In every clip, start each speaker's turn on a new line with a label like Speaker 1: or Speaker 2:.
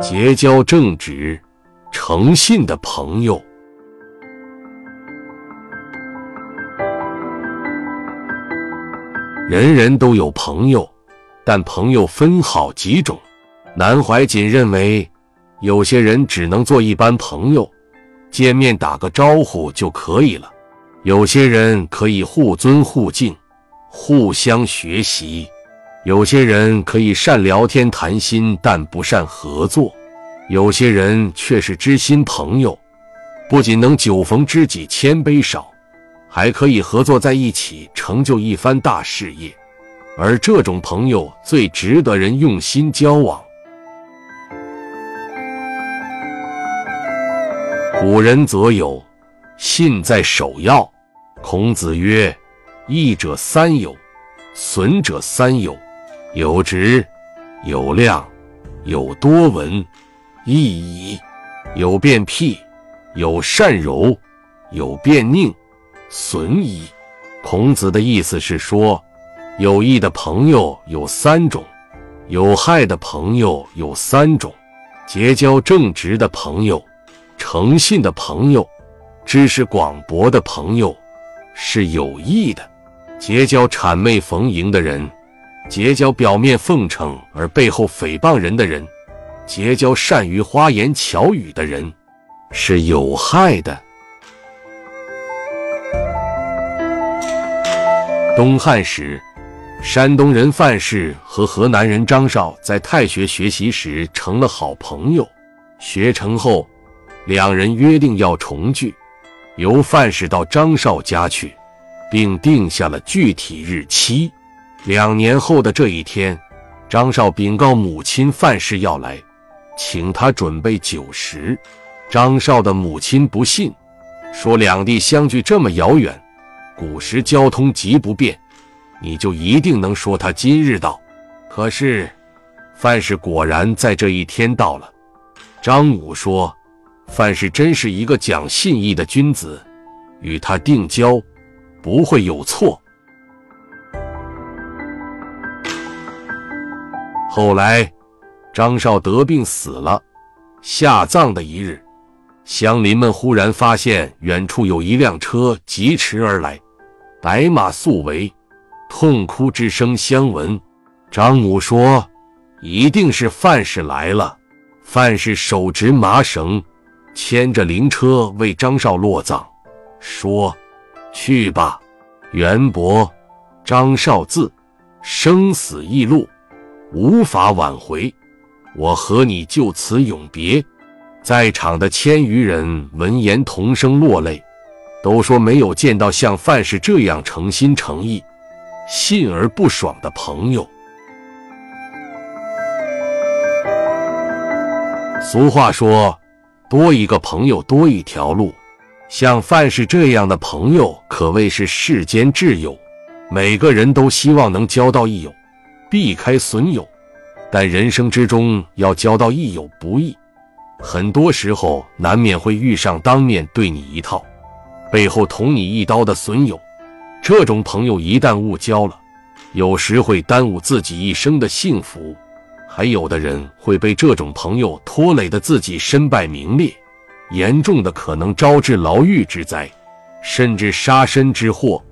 Speaker 1: 结交正直、诚信的朋友。人人都有朋友，但朋友分好几种。南怀瑾认为，有些人只能做一般朋友，见面打个招呼就可以了；有些人可以互尊互敬，互相学习；有些人可以善聊天谈心，但不善合作；有些人却是知心朋友，不仅能酒逢知己千杯少。还可以合作在一起，成就一番大事业，而这种朋友最值得人用心交往。古人则有“信在首要”。孔子曰：“益者三友，损者三友。有直，有量，有多闻，益矣；有辩辟，有善柔，有辩佞。”损矣。孔子的意思是说，有益的朋友有三种，有害的朋友有三种。结交正直的朋友、诚信的朋友、知识广博的朋友是有益的；结交谄媚逢迎的人，结交表面奉承而背后诽谤人的人，结交善于花言巧语的人是有害的。东汉时，山东人范氏和河南人张绍在太学学习时成了好朋友。学成后，两人约定要重聚，由范氏到张绍家去，并定下了具体日期。两年后的这一天，张绍禀告母亲范氏要来，请他准备酒食。张绍的母亲不信，说两地相距这么遥远。古时交通极不便，你就一定能说他今日到。可是，范氏果然在这一天到了。张武说：“范氏真是一个讲信义的君子，与他定交不会有错。”后来，张绍得病死了，下葬的一日，乡邻们忽然发现远处有一辆车疾驰而来。白马素围，痛哭之声相闻。张母说：“一定是范氏来了。”范氏手执麻绳，牵着灵车为张绍落葬，说：“去吧，元伯，张绍字，生死易路，无法挽回。我和你就此永别。”在场的千余人闻言，同声落泪。都说没有见到像范氏这样诚心诚意、信而不爽的朋友。俗话说：“多一个朋友多一条路。”像范氏这样的朋友可谓是世间挚友。每个人都希望能交到益友，避开损友。但人生之中要交到益友不易，很多时候难免会遇上当面对你一套。背后捅你一刀的损友，这种朋友一旦误交了，有时会耽误自己一生的幸福；还有的人会被这种朋友拖累的自己身败名裂，严重的可能招致牢狱之灾，甚至杀身之祸。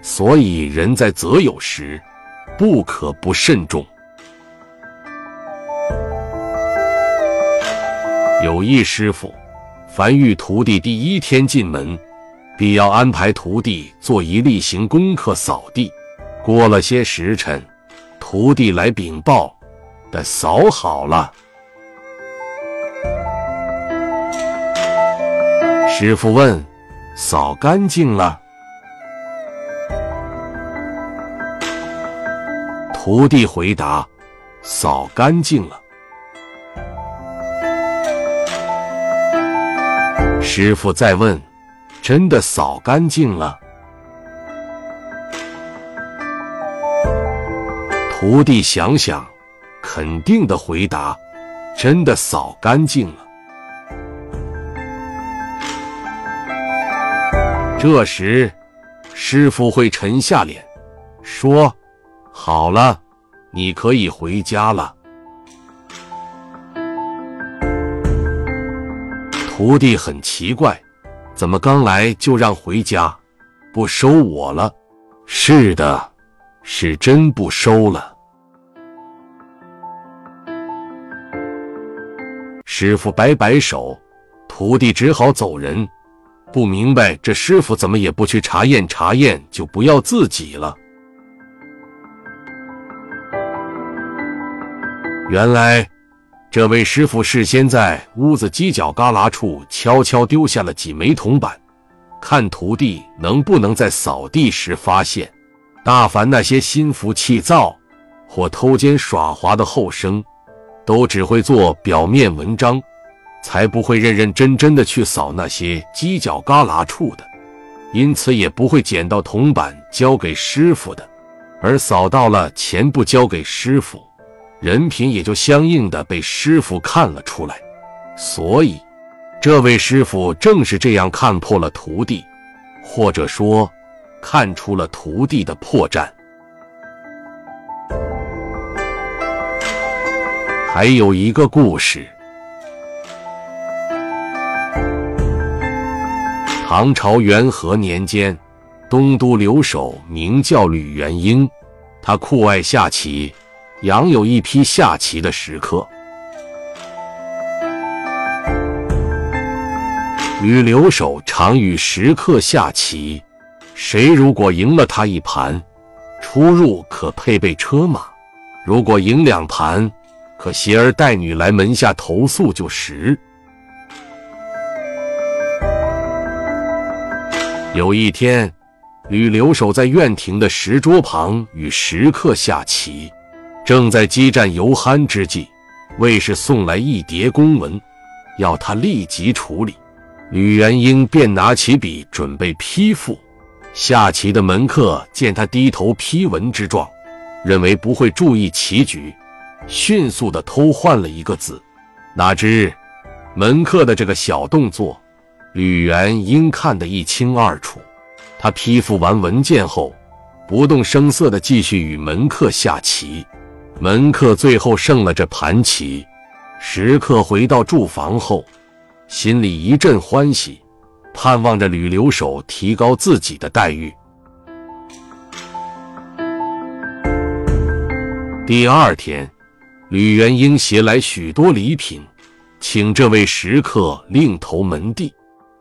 Speaker 1: 所以，人在择友时，不可不慎重。有一师傅，凡遇徒弟第一天进门。必要安排徒弟做一例行功课扫地。过了些时辰，徒弟来禀报，的扫好了。师傅问：“扫干净了？”徒弟回答：“扫干净了。”师傅再问。真的扫干净了。徒弟想想，肯定的回答：“真的扫干净了。”这时，师傅会沉下脸，说：“好了，你可以回家了。”徒弟很奇怪，怎么刚来就让回家，不收我了？是的，是真不收了。师傅摆摆手，徒弟只好走人。不明白这师傅怎么也不去查验查验，就不要自己了。原来，这位师傅事先在屋子犄角旮旯处悄悄丢下了几枚铜板，看徒弟能不能在扫地时发现。大凡那些心浮气躁或偷奸耍滑的后生，都只会做表面文章。才不会认认真真的去扫那些犄角旮旯处的，因此也不会捡到铜板交给师傅的，而扫到了钱不交给师傅，人品也就相应的被师傅看了出来。所以，这位师傅正是这样看破了徒弟，或者说，看出了徒弟的破绽。还有一个故事。唐朝元和年间，东都留守名叫吕元英，他酷爱下棋，养有一批下棋的食客。吕留守常与食客下棋，谁如果赢了他一盘，出入可配备车马；如果赢两盘，可携儿带女来门下投宿就食。有一天，吕留守在院庭的石桌旁与食客下棋，正在激战犹酣之际，卫士送来一叠公文，要他立即处理。吕元英便拿起笔准备批复。下棋的门客见他低头批文之状，认为不会注意棋局，迅速的偷换了一个字。哪知门客的这个小动作。吕元英看得一清二楚，他批复完文件后，不动声色地继续与门客下棋。门客最后胜了这盘棋。食客回到住房后，心里一阵欢喜，盼望着吕留守提高自己的待遇。第二天，吕元英携来许多礼品，请这位食客另投门第。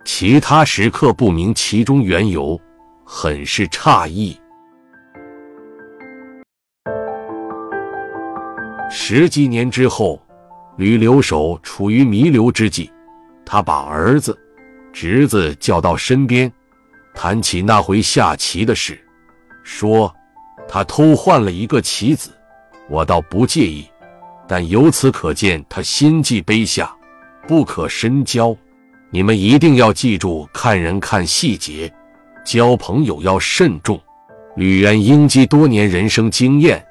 Speaker 1: 其他食客不明其中缘由，很是诧异。十几年之后，吕留守处于弥留之际，他把儿子、侄子叫到身边，谈起那回下棋的事，说他偷换了一个棋子，我倒不介意，但由此可见他心计卑下，不可深交。你们一定要记住，看人看细节，交朋友要慎重。吕元英积多年人生经验，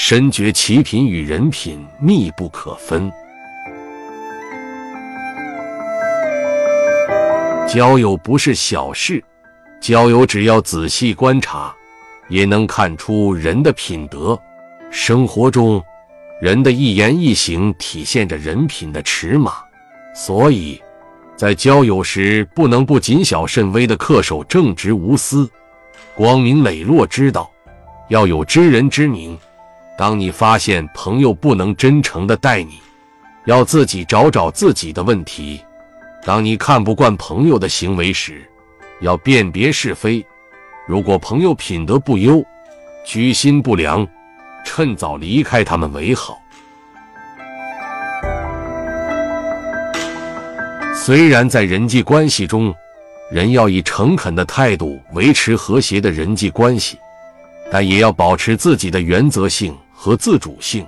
Speaker 1: 深觉其品与人品密不可分。交友不是小事，交友只要仔细观察，也能看出人的品德。生活中，人的一言一行体现着人品的尺码，所以。在交友时，不能不谨小慎微的恪守正直无私、光明磊落之道，要有知人之明。当你发现朋友不能真诚的待你，要自己找找自己的问题。当你看不惯朋友的行为时，要辨别是非。如果朋友品德不优、居心不良，趁早离开他们为好。虽然在人际关系中，人要以诚恳的态度维持和谐的人际关系，但也要保持自己的原则性和自主性，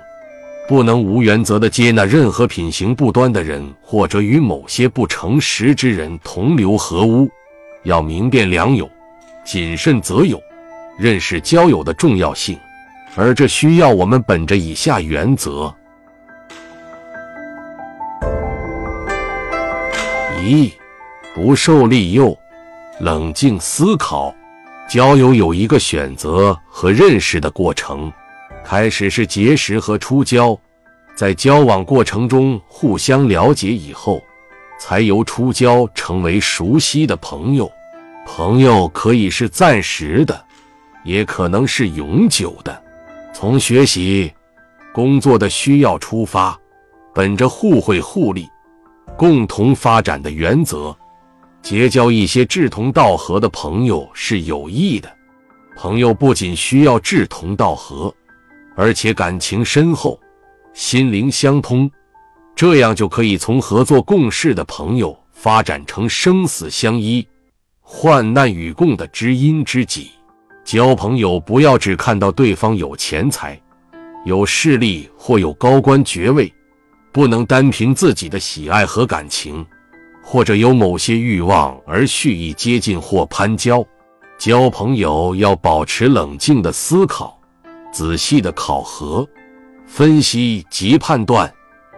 Speaker 1: 不能无原则的接纳任何品行不端的人，或者与某些不诚实之人同流合污。要明辨良友，谨慎择友，认识交友的重要性，而这需要我们本着以下原则。一，不受利诱，冷静思考。交友有一个选择和认识的过程，开始是结识和初交，在交往过程中互相了解以后，才由初交成为熟悉的朋友。朋友可以是暂时的，也可能是永久的。从学习、工作的需要出发，本着互惠互利、共同发展的原则，结交一些志同道合的朋友是有益的。朋友不仅需要志同道合，而且感情深厚、心灵相通，这样就可以从合作共事的朋友发展成生死相依、患难与共的知音知己。交朋友不要只看到对方有钱财、有势力或有高官爵位，不能单凭自己的喜爱和感情，或者有某些欲望而蓄意接近或攀交。交朋友要保持冷静的思考，仔细的考核、分析及判断，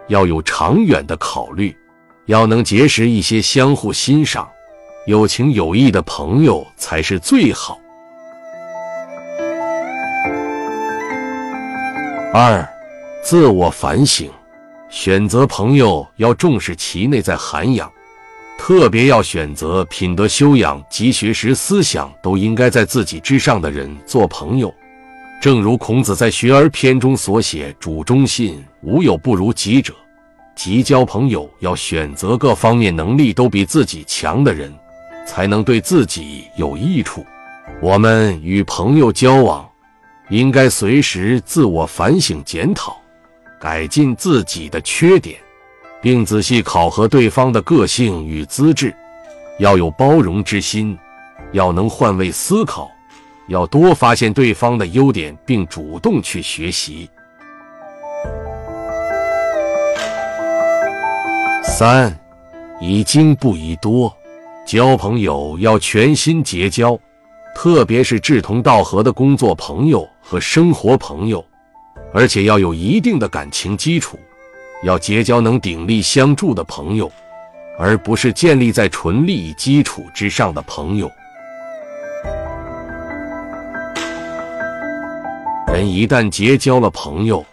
Speaker 1: 要有长远的考虑，要能结识一些相互欣赏、有情有义的朋友才是最好。二、自我反省，选择朋友要重视其内在涵养，特别要选择品德修养及学识思想都应该在自己之上的人做朋友。正如孔子在《学而篇》中所写：“主忠信，无有不如己者。”即交朋友要选择各方面能力都比自己强的人，才能对自己有益处。我们与朋友交往。应该随时自我反省检讨，改进自己的缺点，并仔细考核对方的个性与资质。要有包容之心，要能换位思考，要多发现对方的优点，并主动去学习。三，宜精不宜多，交朋友要全心结交。特别是志同道合的工作朋友和生活朋友，而且要有一定的感情基础，要结交能鼎力相助的朋友，而不是建立在纯利益基础之上的朋友。人一旦结交了朋友，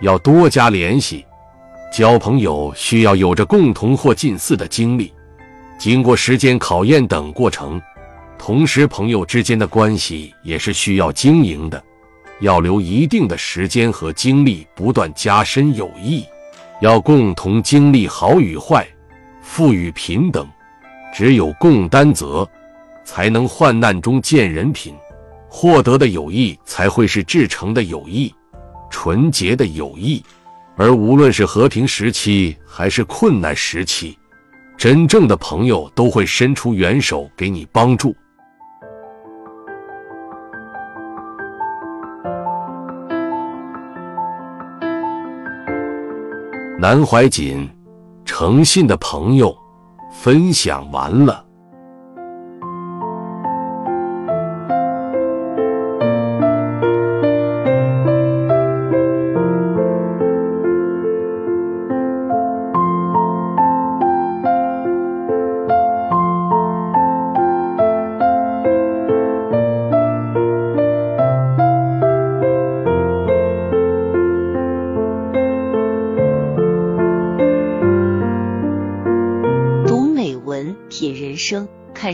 Speaker 1: 要多加联系。交朋友需要有着共同或近似的经历，经过时间考验等过程。同时，朋友之间的关系也是需要经营的，要留一定的时间和精力，不断加深友谊，要共同经历好与坏，富与平等，只有共担责，才能患难中见人品，获得的友谊才会是至诚的友谊，纯洁的友谊。而无论是和平时期还是困难时期，真正的朋友都会伸出援手给你帮助。南怀瑾，诚信的朋友，分享完了。